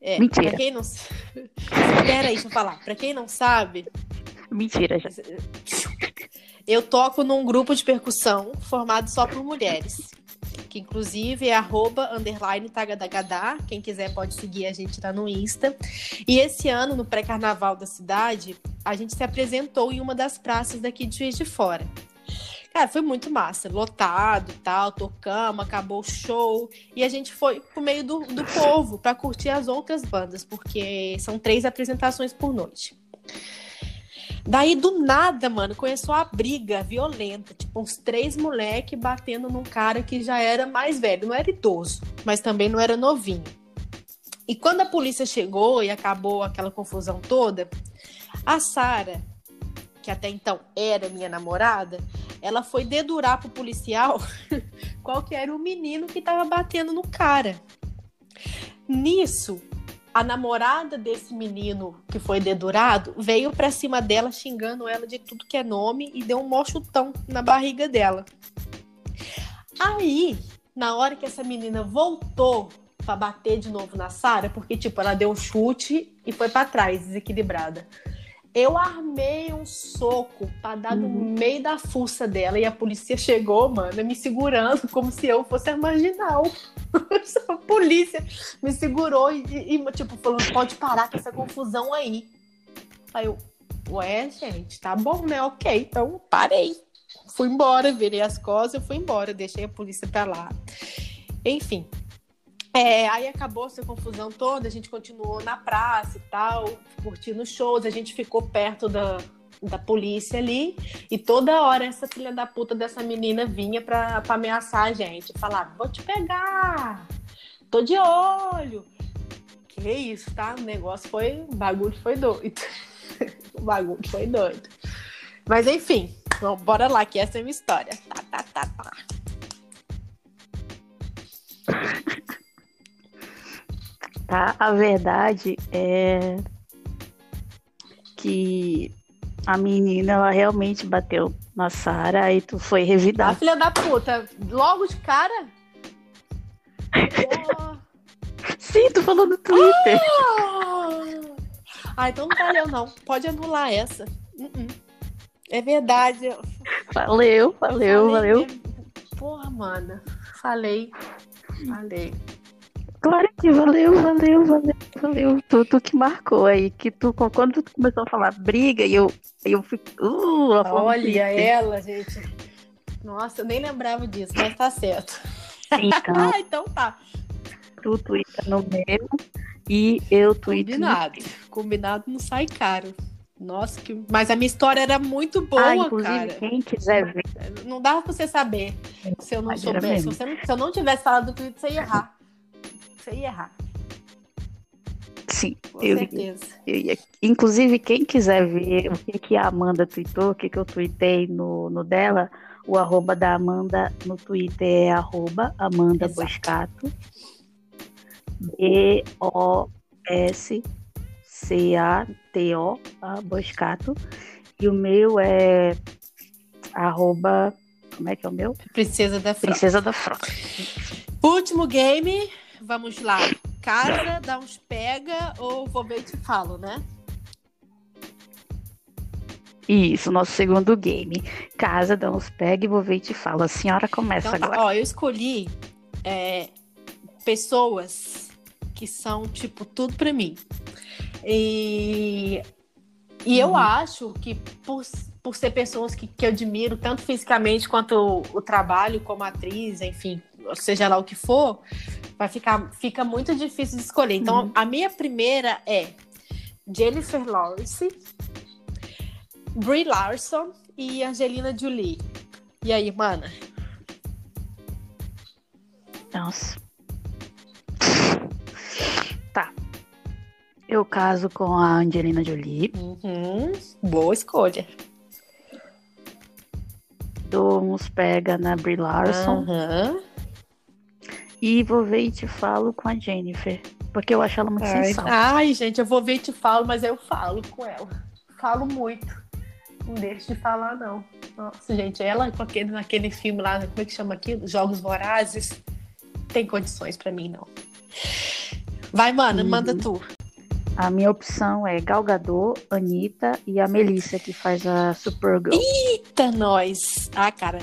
Speaker 5: É,
Speaker 4: Mentira.
Speaker 5: Pra quem não. Espera aí, deixa eu falar. Pra quem não sabe,
Speaker 4: Mentira, já.
Speaker 5: eu toco num grupo de percussão formado só por mulheres. Que inclusive é arroba underline tagadagadá. Quem quiser pode seguir a gente lá no Insta. E esse ano, no pré-carnaval da cidade, a gente se apresentou em uma das praças daqui de Juiz de Fora. Cara, foi muito massa, lotado tal, tocamos, acabou o show. E a gente foi pro meio do, do povo para curtir as outras bandas, porque são três apresentações por noite. Daí, do nada, mano, começou a briga violenta. Tipo, uns três moleque batendo num cara que já era mais velho. Não era idoso, mas também não era novinho. E quando a polícia chegou e acabou aquela confusão toda, a Sara, que até então era minha namorada, ela foi dedurar pro policial qual que era o menino que tava batendo no cara. Nisso, a namorada desse menino que foi dedurado veio pra cima dela xingando ela de tudo que é nome e deu um mó chutão na barriga dela. Aí, na hora que essa menina voltou pra bater de novo na Sara, porque tipo, ela deu um chute e foi pra trás, desequilibrada. Eu armei um soco pra dar no
Speaker 4: Uhum.
Speaker 5: meio da fuça dela e a polícia chegou, mano, me segurando como se eu fosse a marginal. a polícia me segurou e, e, tipo, falou: pode parar com essa confusão aí. Aí eu, ué, gente, tá bom, né? Ok, então parei. Fui embora, virei as costas e fui embora, deixei a polícia pra lá. Enfim. É, aí acabou essa confusão toda, a gente continuou na praça e tal, curtindo shows, a gente ficou perto da, da polícia ali, e toda hora essa filha da puta dessa menina vinha pra, pra ameaçar a gente, falar, vou te pegar, tô de olho. Que isso, tá? O negócio foi, o bagulho foi doido. o bagulho foi doido. Mas enfim, vamos, bora lá, que essa é a minha história. Tá, tá, tá, tá.
Speaker 4: Tá? A verdade é que a menina, ela realmente bateu na Sara, aí tu foi
Speaker 5: A
Speaker 4: revidar.
Speaker 5: filha da puta, logo de cara?
Speaker 4: Sim, tu falou no Twitter.
Speaker 5: Ah, então não valeu, não. Pode anular essa. Uh-uh. É verdade. Eu
Speaker 4: Valeu, valeu, valeu.
Speaker 5: Porra, mano. Falei. Falei.
Speaker 4: Claro que valeu, valeu, valeu, valeu. Tu, tu que marcou aí, que tu, quando tu começou a falar briga, e eu, eu fico. Uh,
Speaker 5: Olha
Speaker 4: Twitter.
Speaker 5: ela, gente. Nossa, eu nem lembrava disso, mas tá certo.
Speaker 4: Então,
Speaker 5: Ah, então tá.
Speaker 4: tu twitta no meu e eu twito no
Speaker 5: Combinado. Combinado não sai caro. Nossa, que... mas a minha história era muito boa,
Speaker 4: Ah, inclusive,
Speaker 5: cara.
Speaker 4: quem quiser ver.
Speaker 5: Não dava pra você saber se eu não
Speaker 4: Mas
Speaker 5: soubesse. Se eu não tivesse falado do Twitter, você ia errar. Você ia errar,
Speaker 4: Sim,
Speaker 5: com
Speaker 4: eu,
Speaker 5: certeza.
Speaker 4: eu Inclusive, quem quiser ver o que, que a Amanda tweetou, o que, que eu tuitei no, no dela, o arroba da Amanda no Twitter é arroba Amanda
Speaker 5: Exato.
Speaker 4: Boscato. B-O-S-C-A-T-O, tá? Boscato. E o meu é arroba. Como é que é o meu?
Speaker 5: Princesa da França.
Speaker 4: Princesa da Frota.
Speaker 5: Último game, vamos lá. Casa, dá uns pega ou vou ver e te falo, né?
Speaker 4: Isso, nosso segundo game. Casa, dá uns pega e vou ver e te falo. A senhora começa
Speaker 5: Então tá,
Speaker 4: agora.
Speaker 5: ó, eu escolhi é, pessoas que são, tipo, tudo pra mim. E, e eu
Speaker 4: Uhum.
Speaker 5: acho que por, por ser pessoas que, que eu admiro, tanto fisicamente quanto o, o trabalho como atriz, enfim, seja lá o que for, Vai ficar, fica muito difícil de escolher. Então,
Speaker 4: uhum.
Speaker 5: a minha primeira é Jennifer Lawrence, Brie Larson e Angelina Jolie. E aí, mana?
Speaker 4: Nossa. Tá. Eu caso com a Angelina Jolie.
Speaker 5: Uhum. Boa escolha.
Speaker 4: Domus pega na Brie Larson.
Speaker 5: Uhum.
Speaker 4: E vou ver e te falo com a Jennifer. Porque eu acho ela muito
Speaker 5: Ai,
Speaker 4: sensual.
Speaker 5: ai, gente, eu vou ver e te falo, mas eu falo com ela. Falo muito. Não deixo de falar, não. Nossa, gente, ela com aquele, naquele filme lá, como é que chama aquilo? Jogos Vorazes. Tem condições pra mim, não. Vai, mano,
Speaker 4: Uhum.
Speaker 5: manda tu.
Speaker 4: A minha opção é Gal Gadot, Anitta e a Melissa, que faz a Supergirl.
Speaker 5: Eita, nós! Ah, cara,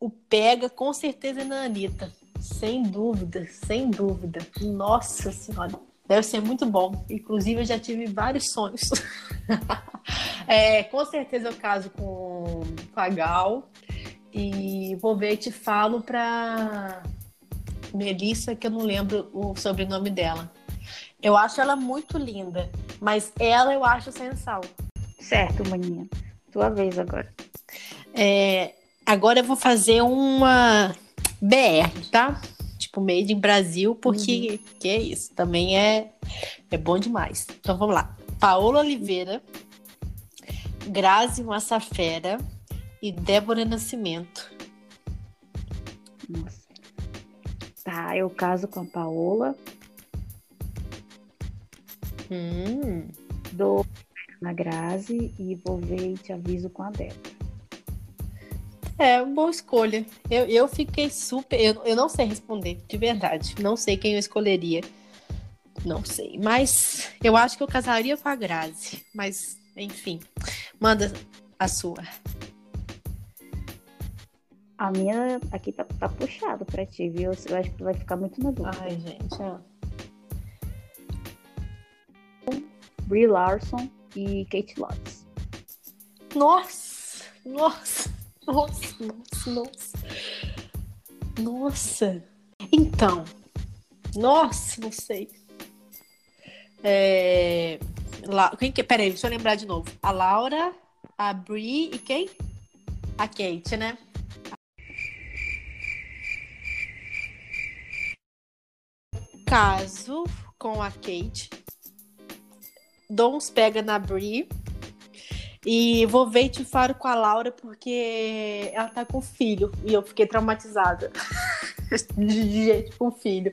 Speaker 5: o pega com certeza é na Anitta. Sem dúvida, sem dúvida. Nossa senhora. Deve ser muito bom. Inclusive, eu já tive vários sonhos. É, com certeza eu caso com, com a Gal. E vou ver e te falo pra Melissa, que eu não lembro o sobrenome dela. Eu acho ela muito linda, mas ela eu acho sensual.
Speaker 4: Certo, maninha. Tua vez agora.
Speaker 5: É, agora eu vou fazer uma BR, tá? Tipo, made in Brasil, porque que é isso, também é, é bom demais. Então vamos lá. Paola Oliveira, Grazi Massafera e Débora Nascimento.
Speaker 4: Nossa. Tá, eu caso com a Paola.
Speaker 5: Hum,
Speaker 4: Dou na Grazi e vou ver e te aviso com a Débora.
Speaker 5: É uma boa escolha. Eu, eu fiquei super. Eu, eu não sei responder, de verdade. Não sei quem eu escolheria. Não sei. Mas eu acho que eu casaria com a Grazi. Mas, enfim. Manda a sua.
Speaker 4: A minha aqui tá, tá puxado pra ti, viu? Eu acho que tu vai ficar muito na dúvida.
Speaker 5: Ai, gente. ó.
Speaker 4: Brie Larson e Kate Lotz.
Speaker 5: Nossa! Nossa! Nossa, nossa, nossa. Nossa. Então. Nossa, não sei. É... Quem que... Peraí, deixa eu lembrar de novo. A Laura, a Brie e quem? A Kate, né? Caso com a Kate. Dou uns pega na Brie. E vou ver e te falo com a Laura porque ela tá com filho e eu fiquei traumatizada. De gente com filho.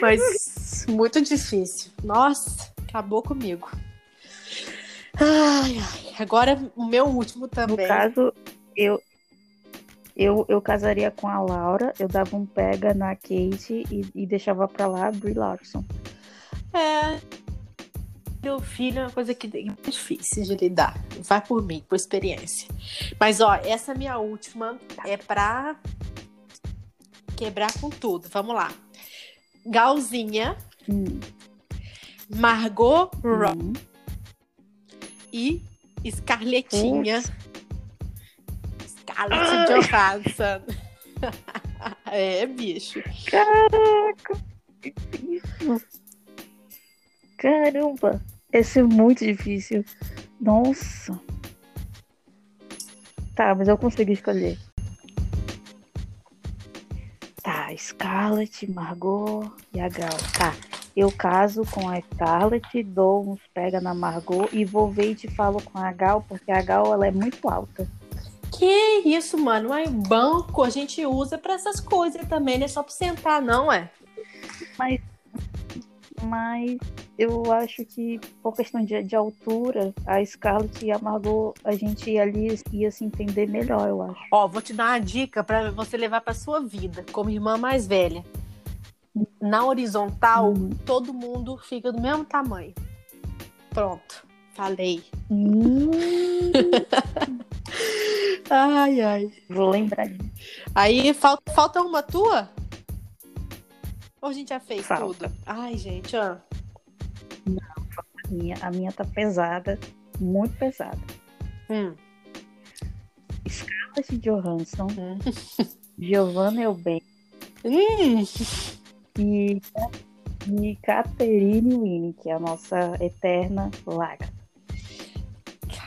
Speaker 5: Mas muito difícil. Nossa, acabou comigo. Ai, ai. Agora o meu último
Speaker 4: No
Speaker 5: também.
Speaker 4: caso, eu, eu, eu casaria com a Laura, eu dava um pega na Kate e, e deixava pra lá a Brie Larson.
Speaker 5: É. Meu filho é uma coisa que é difícil de lidar. Vai por mim, por experiência. Mas, ó, essa minha última é pra quebrar com tudo. Vamos lá. Galzinha,
Speaker 4: Hum,
Speaker 5: Margot Robbie
Speaker 4: hum.
Speaker 5: e Scarletinha. Scarlett Johansson. é, bicho.
Speaker 4: Caraca! Caramba! Esse é muito difícil. Nossa! Tá, mas eu consegui escolher. Tá, Scarlett, Margot e a Gal. Tá, eu caso com a Scarlett, dou uns pega na Margot e vou ver e te falo com a Gal, porque a Gal ela é muito alta.
Speaker 5: Que isso, mano? Mas banco a gente usa pra essas coisas também, não é só pra sentar, não, é?
Speaker 4: Mas, mas eu acho que por questão de, de altura, a Scarlett e a Margot, a gente ali ia se entender melhor, eu acho.
Speaker 5: Ó, vou te dar uma dica pra você levar pra sua vida, como irmã mais velha. Na horizontal,
Speaker 4: Uhum.
Speaker 5: todo mundo fica do mesmo tamanho. Pronto, falei.
Speaker 4: Hum,
Speaker 5: Ai, ai.
Speaker 4: vou lembrar.
Speaker 5: Aí falta, falta uma tua? Ou a gente já fez
Speaker 4: Falta.
Speaker 5: tudo? Ai, gente, ó.
Speaker 4: A minha, a minha tá pesada, muito pesada.
Speaker 5: Hum.
Speaker 4: Scarlett Johansson,
Speaker 5: Hum.
Speaker 4: Giovanna Elben
Speaker 5: Hum.
Speaker 4: e, e Catherine que é a nossa eterna laga.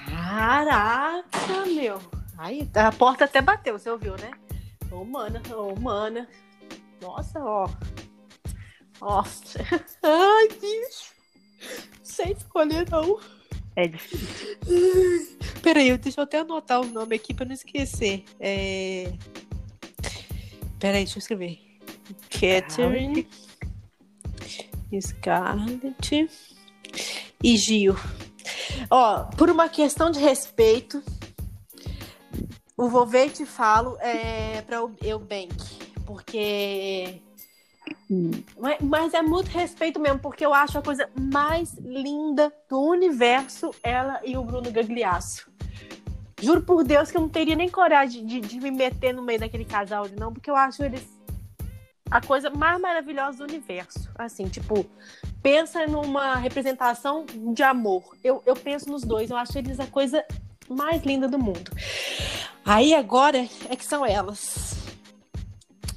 Speaker 5: Caraca, meu. Aí, a porta até bateu, você ouviu, né? Ô, mana, ô, mana. Nossa, ó. Nossa. Ai, bicho. Sei escolher, não.
Speaker 4: É difícil.
Speaker 5: Peraí, deixa eu até anotar o nome aqui pra não esquecer. É... Peraí, deixa eu escrever. Catherine, Scarlett e Gil. Ó, por uma questão de respeito, o vou ver e te falo é pra Eubank, porque. Mas, mas é muito respeito mesmo, porque eu acho a coisa mais linda do universo ela e o Bruno Gagliasso. Juro por Deus que eu não teria nem coragem de, de me meter no meio daquele casal, não, porque eu acho eles a coisa mais maravilhosa do universo. Assim, tipo, pensa numa representação de amor. Eu, eu penso nos dois, eu acho eles a coisa mais linda do mundo. Aí agora é que são elas.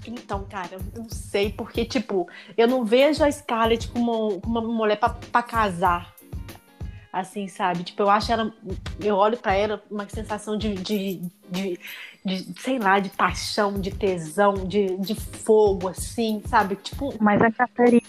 Speaker 5: Então, cara, eu não sei, porque, tipo, eu não vejo a Scarlett como uma, uma mulher pra, pra casar. Assim, sabe? Tipo, eu acho ela. Eu olho pra ela uma sensação de, de, de, de, sei lá, de paixão, de tesão, de, de fogo, assim, sabe? Tipo,
Speaker 4: Mas a Catarina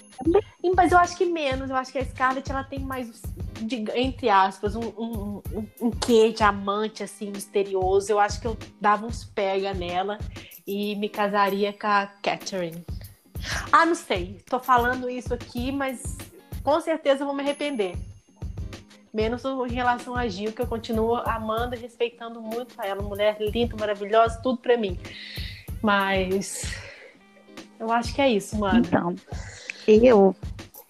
Speaker 5: e- Mas eu acho que menos. Eu acho que a Scarlett ela tem mais, de- entre aspas, um, um, um, um quê de amante assim misterioso. Eu acho que eu dava uns pega nela e me casaria com a Catherine. Ah, não sei. Tô falando isso aqui, mas com certeza eu vou me arrepender. Menos em relação a Gil, que eu continuo amando e respeitando muito a ela. Mulher linda, maravilhosa, tudo pra mim. Mas eu acho que é isso, mano.
Speaker 4: Então, eu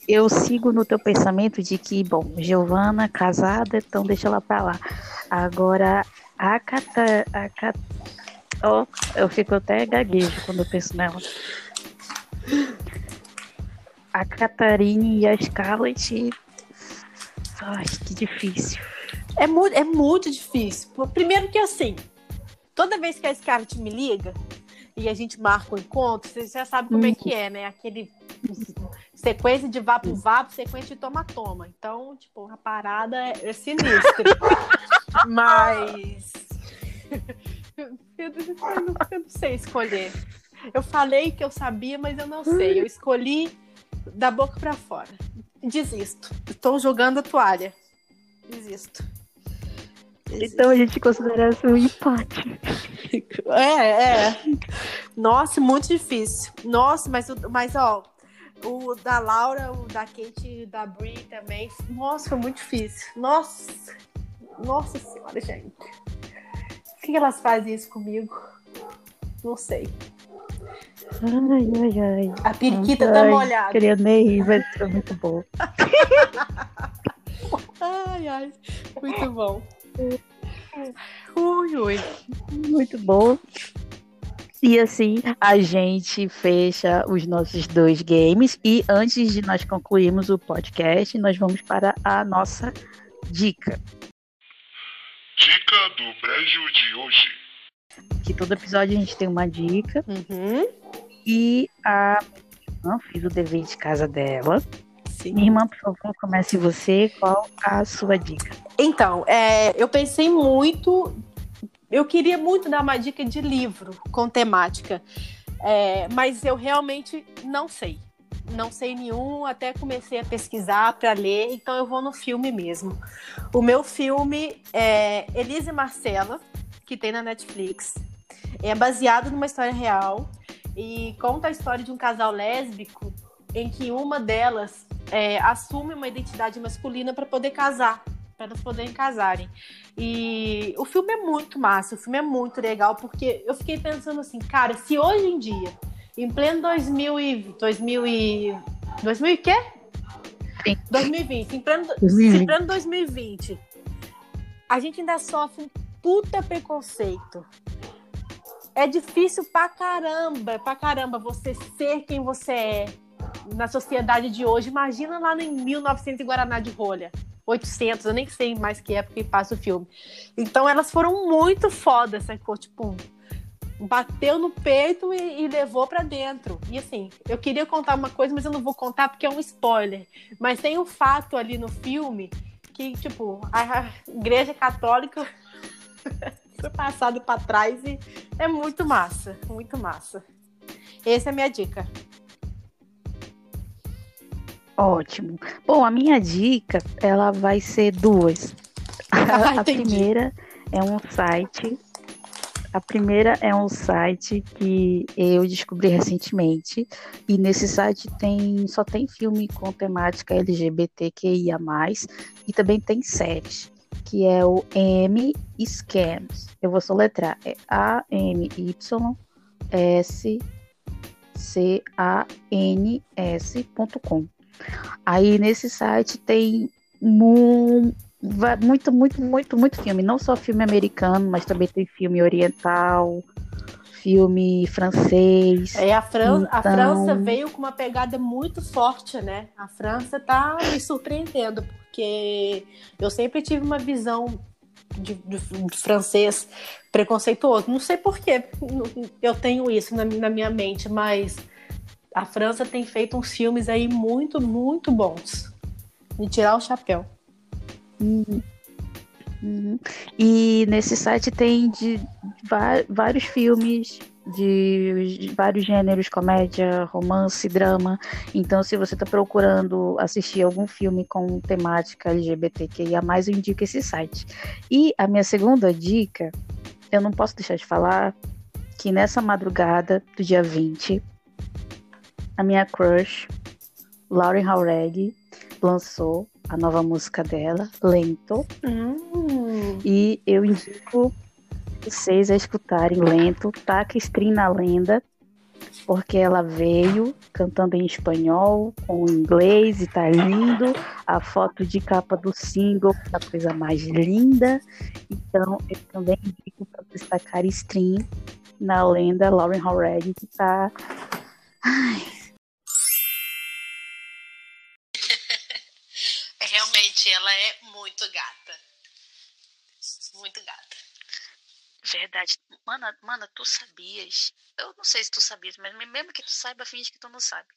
Speaker 4: eu sigo no teu pensamento de que, bom, Giovana casada, então deixa ela pra lá. Agora, a Cata, a. Ó, eu fico até gaguejo quando eu penso nela. A Catarine e a Scarlett. Ai, que difícil.
Speaker 5: É muito, é muito difícil. Primeiro que assim, toda vez que a Scarlett me liga e a gente marca o encontro, você já sabe como é que é, né? Aquele sequência de vapo-vapo, sequência de toma-toma. Então, tipo, a parada é, é sinistra. Mas. Eu, não, eu não sei escolher. Eu falei que eu sabia, mas eu não sei. Eu escolhi da boca pra fora. Desisto. Estou jogando a toalha. Desisto.
Speaker 4: Então a gente considera isso um empate.
Speaker 5: É, é. Nossa, muito difícil. Nossa, mas, o- mas ó, o da Laura, o da Kate e da Brie também. Nossa, foi muito difícil. Nossa, nossa senhora, gente. Por que elas fazem isso comigo? Não sei.
Speaker 4: Ai, ai, ai.
Speaker 5: A periquita tá
Speaker 4: Ai,
Speaker 5: molhada.
Speaker 4: Queria nem ir, mas foi muito bom.
Speaker 5: Ai, ai. Muito bom. Ui, ui.
Speaker 4: Muito bom. E assim, a gente fecha os nossos dois games. E antes de nós concluirmos o podcast, nós vamos para a nossa dica.
Speaker 6: Dica do Brejo de hoje.
Speaker 4: Que todo episódio a gente tem uma dica.
Speaker 5: Uhum.
Speaker 4: E a minha irmã fez o dever de casa dela.
Speaker 5: Sim.
Speaker 4: Minha irmã, por favor, comece você. Qual a sua dica?
Speaker 5: Então, é, eu pensei muito. Eu queria muito dar uma dica de livro com temática, é, mas eu realmente não sei. Não sei nenhum, até comecei a pesquisar para ler, então eu vou no filme mesmo. O meu filme é Elise Marcela, que tem na Netflix. É baseado numa história real e conta a história de um casal lésbico em que uma delas é, assume uma identidade masculina para poder casar, para elas poderem casarem. E o filme é muito massa, o filme é muito legal, porque eu fiquei pensando assim, cara, se hoje em dia, em pleno 2000 e, 2000 e, 2000 e quê?
Speaker 4: Sim.
Speaker 5: 2020, em pleno,
Speaker 4: 2020.
Speaker 5: em pleno 2020, a gente ainda sofre um puta preconceito. É difícil pra caramba, pra caramba você ser quem você é na sociedade de hoje. Imagina lá em 1900 em Guaraná de rolha. 800, eu nem sei mais que época que passa o filme. Então elas foram muito fodas, sacou? Tipo, bateu no peito e, e levou pra dentro. E assim, eu queria contar uma coisa, mas eu não vou contar porque é um spoiler. Mas tem um fato ali no filme que, tipo, a igreja católica foi passado pra trás e é muito massa, muito massa. Essa é a minha dica.
Speaker 4: Ótimo. Bom, a minha dica, ela vai ser duas.
Speaker 5: Ah,
Speaker 4: a
Speaker 5: entendi.
Speaker 4: primeira é um site. A primeira é um site que eu descobri recentemente. E nesse site tem só tem filme com temática LGBTQIA+, e também tem séries, que é o M Scams. Eu vou soletrar, é A M Y S C A N S.com. Aí nesse site tem va- muito, muito, muito, muito filme. Não só filme americano, mas também tem filme oriental, filme francês.
Speaker 5: É, a, Fran- a
Speaker 4: Então-
Speaker 5: França veio com uma pegada muito forte, né? A França tá me surpreendendo, porque eu sempre tive uma visão de, de- de francês preconceituoso. Não sei porquê eu tenho isso na, na minha mente, mas a França tem feito uns filmes aí muito, muito bons. Me tirar o chapéu.
Speaker 4: Uhum. E nesse site tem de vários filmes de, vários gêneros, comédia, romance, drama. Então, se você está procurando assistir algum filme com temática LGBTQIA+, eu indico esse site. E a minha segunda dica, eu não posso deixar de falar que nessa madrugada do dia 20, a minha crush, Lauren Jauregui, lançou a nova música dela, Lento.
Speaker 5: Hum,
Speaker 4: E eu indico vocês a escutarem lento, taca stream na lenda, porque ela veio cantando em espanhol, com inglês e tá lindo. A foto de capa do single, a coisa mais linda. Então eu também indico para vocês tacarem stream na lenda Lauren Howard, que tá.
Speaker 3: É, realmente, ela é muito gata. Muito gata.
Speaker 2: Verdade. Mana, mana, tu sabias? Eu não sei se tu sabias, mas mesmo que tu saiba, finge que tu não sabe.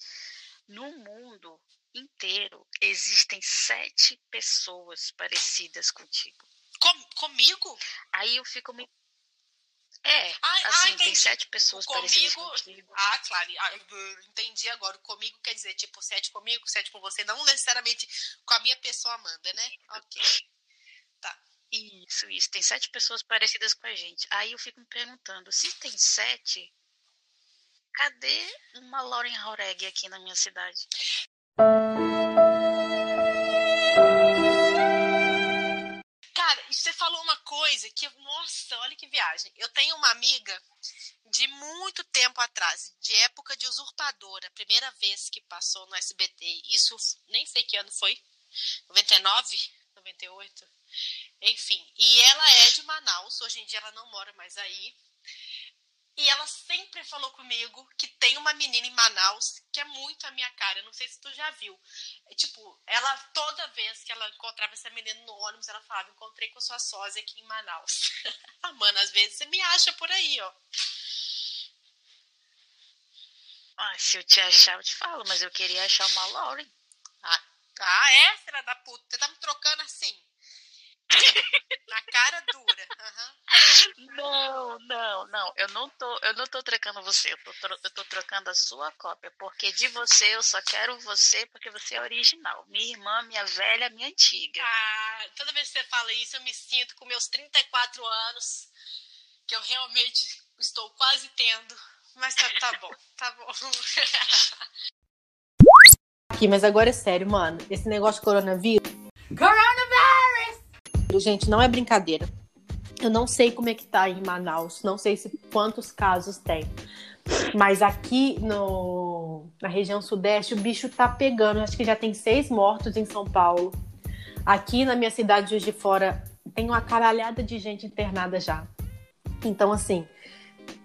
Speaker 2: No mundo inteiro existem sete pessoas parecidas contigo.
Speaker 3: Com- comigo?
Speaker 2: Aí eu fico me. É,
Speaker 3: Ah, ah,
Speaker 2: assim, tem
Speaker 3: entendi.
Speaker 2: sete pessoas parecidas
Speaker 3: Comigo-
Speaker 2: contigo.
Speaker 3: Ah, claro. Ah, entendi agora. O Comigo quer dizer, tipo, sete comigo, sete com você. Não necessariamente com a minha pessoa Amanda, né? Ok.
Speaker 2: Isso, isso. Tem sete pessoas parecidas com a gente. Aí eu fico me perguntando, se tem sete, cadê uma Lauren Jauregui aqui na minha cidade?
Speaker 3: Falou uma coisa que, nossa, olha que viagem. Eu tenho uma amiga de muito tempo atrás, de época de usurpadora, primeira vez que passou no SBT. Isso, nem sei que ano foi. 99? 98? Enfim, e ela é de Manaus, hoje em dia ela não mora mais aí. E ela sempre falou comigo que tem uma menina em Manaus que é muito a minha cara. Não sei se tu já viu. Tipo, ela toda vez que ela encontrava essa menina no ônibus, ela falava: Encontrei com sua sósia aqui em Manaus. ah, mano, às vezes você me acha por aí, ó.
Speaker 2: Ah, se eu te achar, eu te falo, mas eu queria achar uma Lauren.
Speaker 3: Ah, é, filha da puta? Você tá me trocando assim? Na cara dura. Aham.
Speaker 2: Não, não, não. Eu não tô, eu não tô trocando você. Eu tô, eu tô trocando a sua cópia. Porque de você eu só quero você porque você é original. Minha irmã, minha velha, minha antiga.
Speaker 3: Ah, toda vez que você fala isso, eu me sinto com meus 34 anos, que eu realmente estou quase tendo. Mas tá, tá bom, tá bom.
Speaker 5: Aqui, mas agora é sério, mano. Esse negócio de coronavírus. Gente, não é brincadeira. Eu não sei como é que tá em Manaus. Não sei se quantos casos tem. Mas aqui no, na região sudeste, o bicho tá pegando. Acho que já tem seis mortos em São Paulo. Aqui na minha cidade de Juiz de Fora, tem uma caralhada de gente internada já. Então, assim,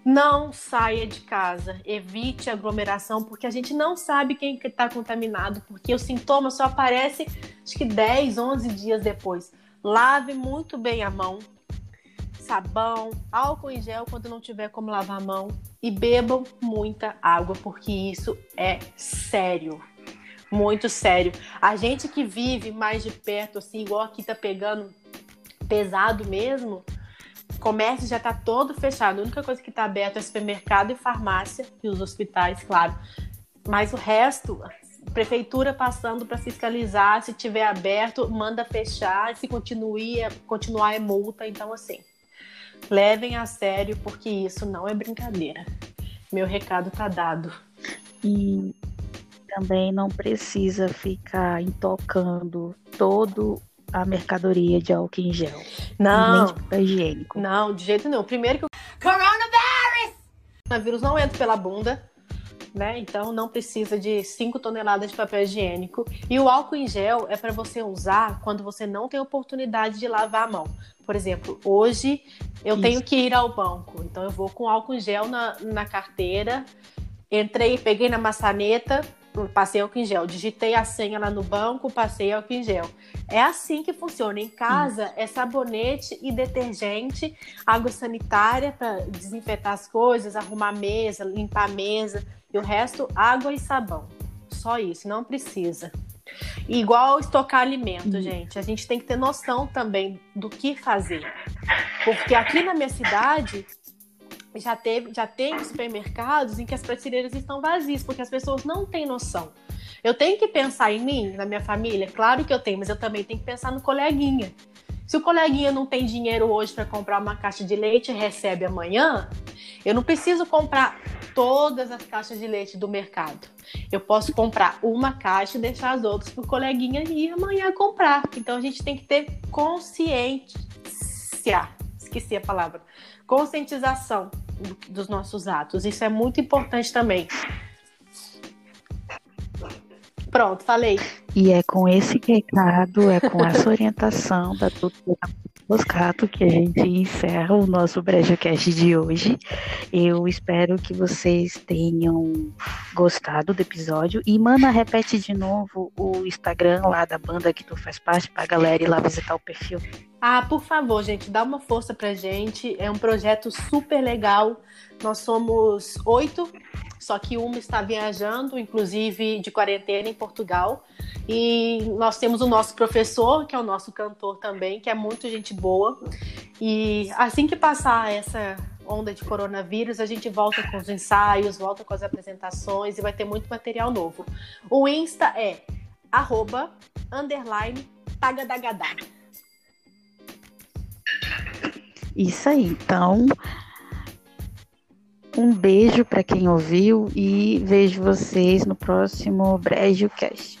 Speaker 5: não saia de casa, evite aglomeração, porque a gente não sabe quem que está contaminado, porque o sintoma só aparece acho que 10, 11 dias depois. Lave muito bem a mão, sabão, álcool em gel quando não tiver como lavar a mão e bebam muita água, porque isso é sério. Muito sério. A gente que vive mais de perto, assim, igual aqui tá pegando pesado mesmo, comércio já está todo fechado. A única coisa que está aberto é supermercado e farmácia e os hospitais, claro. Mas o resto prefeitura passando para fiscalizar, se tiver aberto, manda fechar, se continue, continuar é multa. Então, assim, levem a sério, porque isso não é brincadeira. Meu recado tá dado.
Speaker 4: E também não precisa ficar intocando todo a mercadoria de álcool em gel.
Speaker 5: Não.
Speaker 4: Nem de papel higiênico.
Speaker 5: Não, de jeito nenhum. Primeiro que o coronavírus, o coronavírus não entra pela bunda, né? Então não precisa de 5 toneladas de papel higiênico. E o álcool em gel é para você usar quando você não tem oportunidade de lavar a mão. Por exemplo, hoje eu
Speaker 4: Isso.
Speaker 5: tenho que ir ao banco, então eu vou com álcool em gel na, na carteira. Entrei, peguei na maçaneta, passei álcool em gel. Digitei a senha lá no banco, passei álcool em gel. É assim que funciona. Em casa é sabonete e detergente, água sanitária para desinfetar as coisas, arrumar a mesa, limpar a mesa. E o resto, água e sabão. Só isso, não precisa. Igual estocar alimento, gente. A gente tem que ter noção também do que fazer. Porque aqui na minha cidade já teve, já tem supermercados em que as prateleiras estão vazias, porque as pessoas não têm noção. Eu tenho que pensar em mim, na minha família, claro que eu tenho, mas eu também tenho que pensar no coleguinha. Se o coleguinha não tem dinheiro hoje para comprar uma caixa de leite e recebe amanhã, eu não preciso comprar todas as caixas de leite do mercado. Eu posso comprar uma caixa e deixar as outras para o coleguinha ir amanhã comprar. Então a gente tem que ter consciência. Esqueci a palavra. Conscientização do- dos nossos atos. Isso é muito importante também. Pronto, falei.
Speaker 4: E é com esse recado, é com essa orientação da doutora Moscato que a gente encerra o nosso BrejoCast de hoje. Eu espero que vocês tenham gostado do episódio. E, mana, repete de novo o Instagram lá da banda que tu faz parte pra galera ir lá visitar o perfil.
Speaker 5: Ah, por favor, gente, dá uma força pra gente. É um projeto super legal. Nós somos oito, só que uma está viajando, inclusive de quarentena em Portugal. E nós temos o nosso professor, que é o nosso cantor também, que é muito gente boa. E assim que passar essa onda de coronavírus, a gente volta com os ensaios, volta com as apresentações e vai ter muito material novo. O Insta é arroba, underline.
Speaker 4: Isso aí, então. Um beijo para quem ouviu e vejo vocês no próximo BrejoCast.